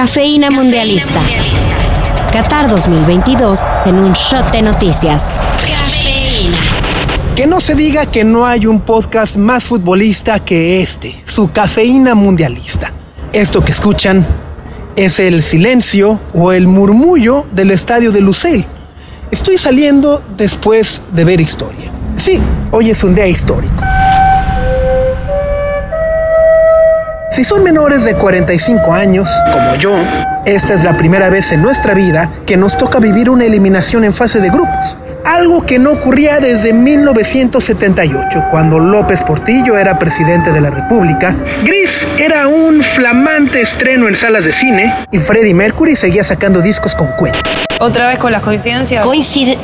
Cafeína Mundialista. Qatar 2022 en un shot de noticias. Cafeína. Que no se diga que no hay un podcast más futbolista que este, su Cafeína Mundialista. Esto que escuchan es el silencio o el murmullo del estadio de Lusail. Estoy saliendo después de ver historia. Sí, hoy es un día histórico. Si son menores de 45 años, como yo, esta es la primera vez en nuestra vida que nos toca vivir una eliminación en fase de grupos. Algo que no ocurría desde 1978, cuando López Portillo era presidente de la República, Gris era un flamante estreno en salas de cine y Freddie Mercury seguía sacando discos con Queen. Otra vez con las coincidencias. Coincide.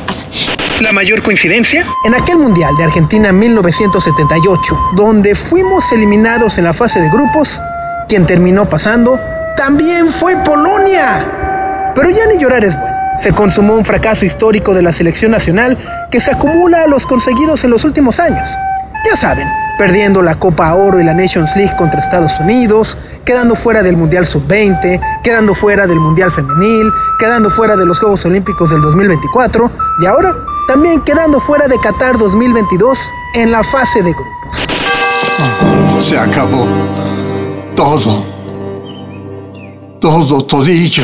La mayor coincidencia, en aquel Mundial de Argentina en 1978, donde fuimos eliminados en la fase de grupos, quien terminó pasando también fue Polonia. Pero ya ni llorar es bueno. Se consumó un fracaso histórico de la selección nacional que se acumula a los conseguidos en los últimos años. Ya saben, perdiendo la Copa Oro y la Nations League contra Estados Unidos, quedando fuera del Mundial Sub-20, quedando fuera del Mundial Femenil, quedando fuera de los Juegos Olímpicos del 2024 y ahora también quedando fuera de Qatar 2022 en la fase de grupos. Se acabó todo. Todo, todillo.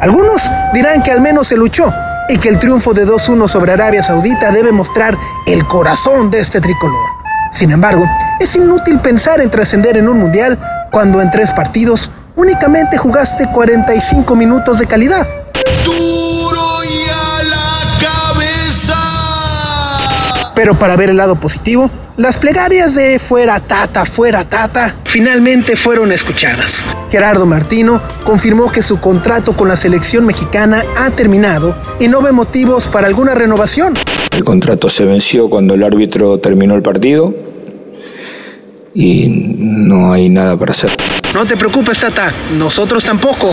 Algunos dirán que al menos se luchó y que el triunfo de 2-1 sobre Arabia Saudita debe mostrar el corazón de este tricolor. Sin embargo, es inútil pensar en trascender en un mundial cuando en tres partidos únicamente jugaste 45 minutos de calidad. Pero para ver el lado positivo, las plegarias de fuera tata, fuera tata, finalmente fueron escuchadas. Gerardo Martino confirmó que su contrato con la selección mexicana ha terminado y no ve motivos para alguna renovación. El contrato se venció cuando el árbitro terminó el partido y no hay nada para hacer. No te preocupes, tata, nosotros tampoco.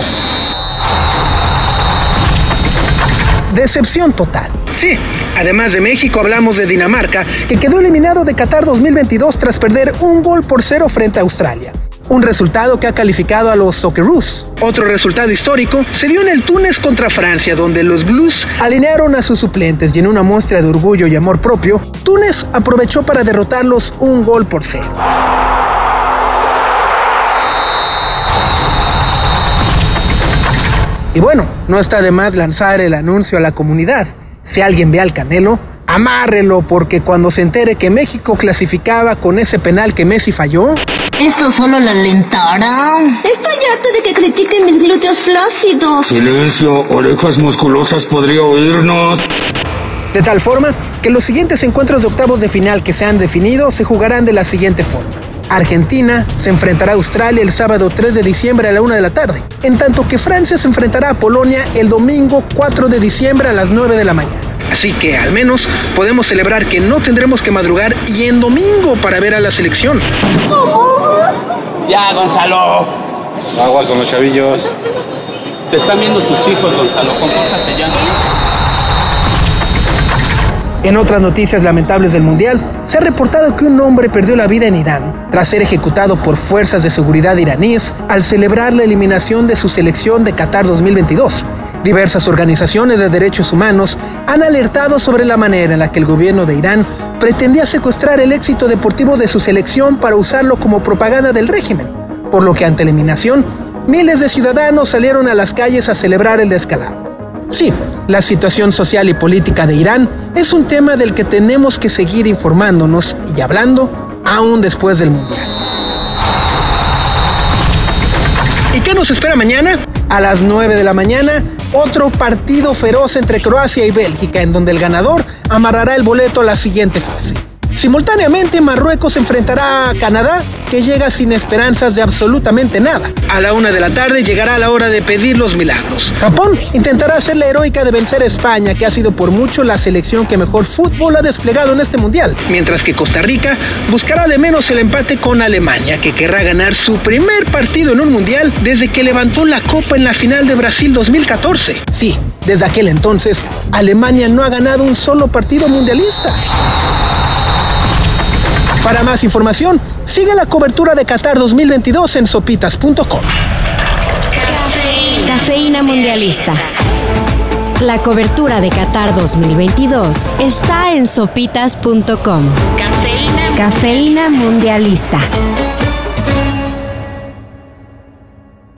Decepción total. Sí, además de México hablamos de Dinamarca, que quedó eliminado de Qatar 2022 tras perder un gol por cero frente a Australia. Un resultado que ha calificado a los Socceroos. Otro resultado histórico se dio en el Túnez contra Francia, donde los Blues alinearon a sus suplentes y en una muestra de orgullo y amor propio, Túnez aprovechó para derrotarlos un gol por cero. Y bueno, no está de más lanzar el anuncio a la comunidad. Si alguien ve al Canelo, amárrelo porque cuando se entere que México clasificaba con ese penal que Messi falló, Esto solo la alentará. Estoy harta de que critiquen mis glúteos flácidos. Silencio, orejas musculosas podría oírnos. de tal forma que los siguientes encuentros de octavos de final que se han definido se jugarán de la siguiente forma. Argentina se enfrentará a Australia el sábado 3 de diciembre a la 1 de la tarde, en tanto que Francia se enfrentará a Polonia el domingo 4 de diciembre a las 9 de la mañana. Así que al menos podemos celebrar que no tendremos que madrugar y en domingo para ver a la selección. Ya, Gonzalo. Agua con los chavillos. Te están viendo tus hijos, Gonzalo. Compórtate ya. En otras noticias lamentables del Mundial, se ha reportado que un hombre perdió la vida en Irán tras ser ejecutado por fuerzas de seguridad iraníes al celebrar la eliminación de su selección de Qatar 2022. Diversas organizaciones de derechos humanos han alertado sobre la manera en la que el gobierno de Irán pretendía secuestrar el éxito deportivo de su selección para usarlo como propaganda del régimen, por lo que ante eliminación, miles de ciudadanos salieron a las calles a celebrar el descalabro. Sí, la situación social y política de Irán es un tema del que tenemos que seguir informándonos y hablando aún después del Mundial. ¿Y qué nos espera mañana? A las 9 de la mañana, otro partido feroz entre Croacia y Bélgica, en donde el ganador amarrará el boleto a la siguiente fase. Simultáneamente, Marruecos enfrentará a Canadá, que llega sin esperanzas de absolutamente nada. A la una de la tarde llegará la hora de pedir los milagros. Japón intentará hacer la heroica de vencer a España, que ha sido por mucho la selección que mejor fútbol ha desplegado en este mundial. Mientras que Costa Rica buscará de menos el empate con Alemania, que querrá ganar su primer partido en un mundial desde que levantó la copa en la final de Brasil 2014. Sí, desde aquel entonces, Alemania no ha ganado un solo partido mundialista. Para más información, sigue la cobertura de Qatar 2022 en sopitas.com. Cafeína Mundialista. La cobertura de Qatar 2022 está en sopitas.com. Cafeína. Cafeína Mundialista.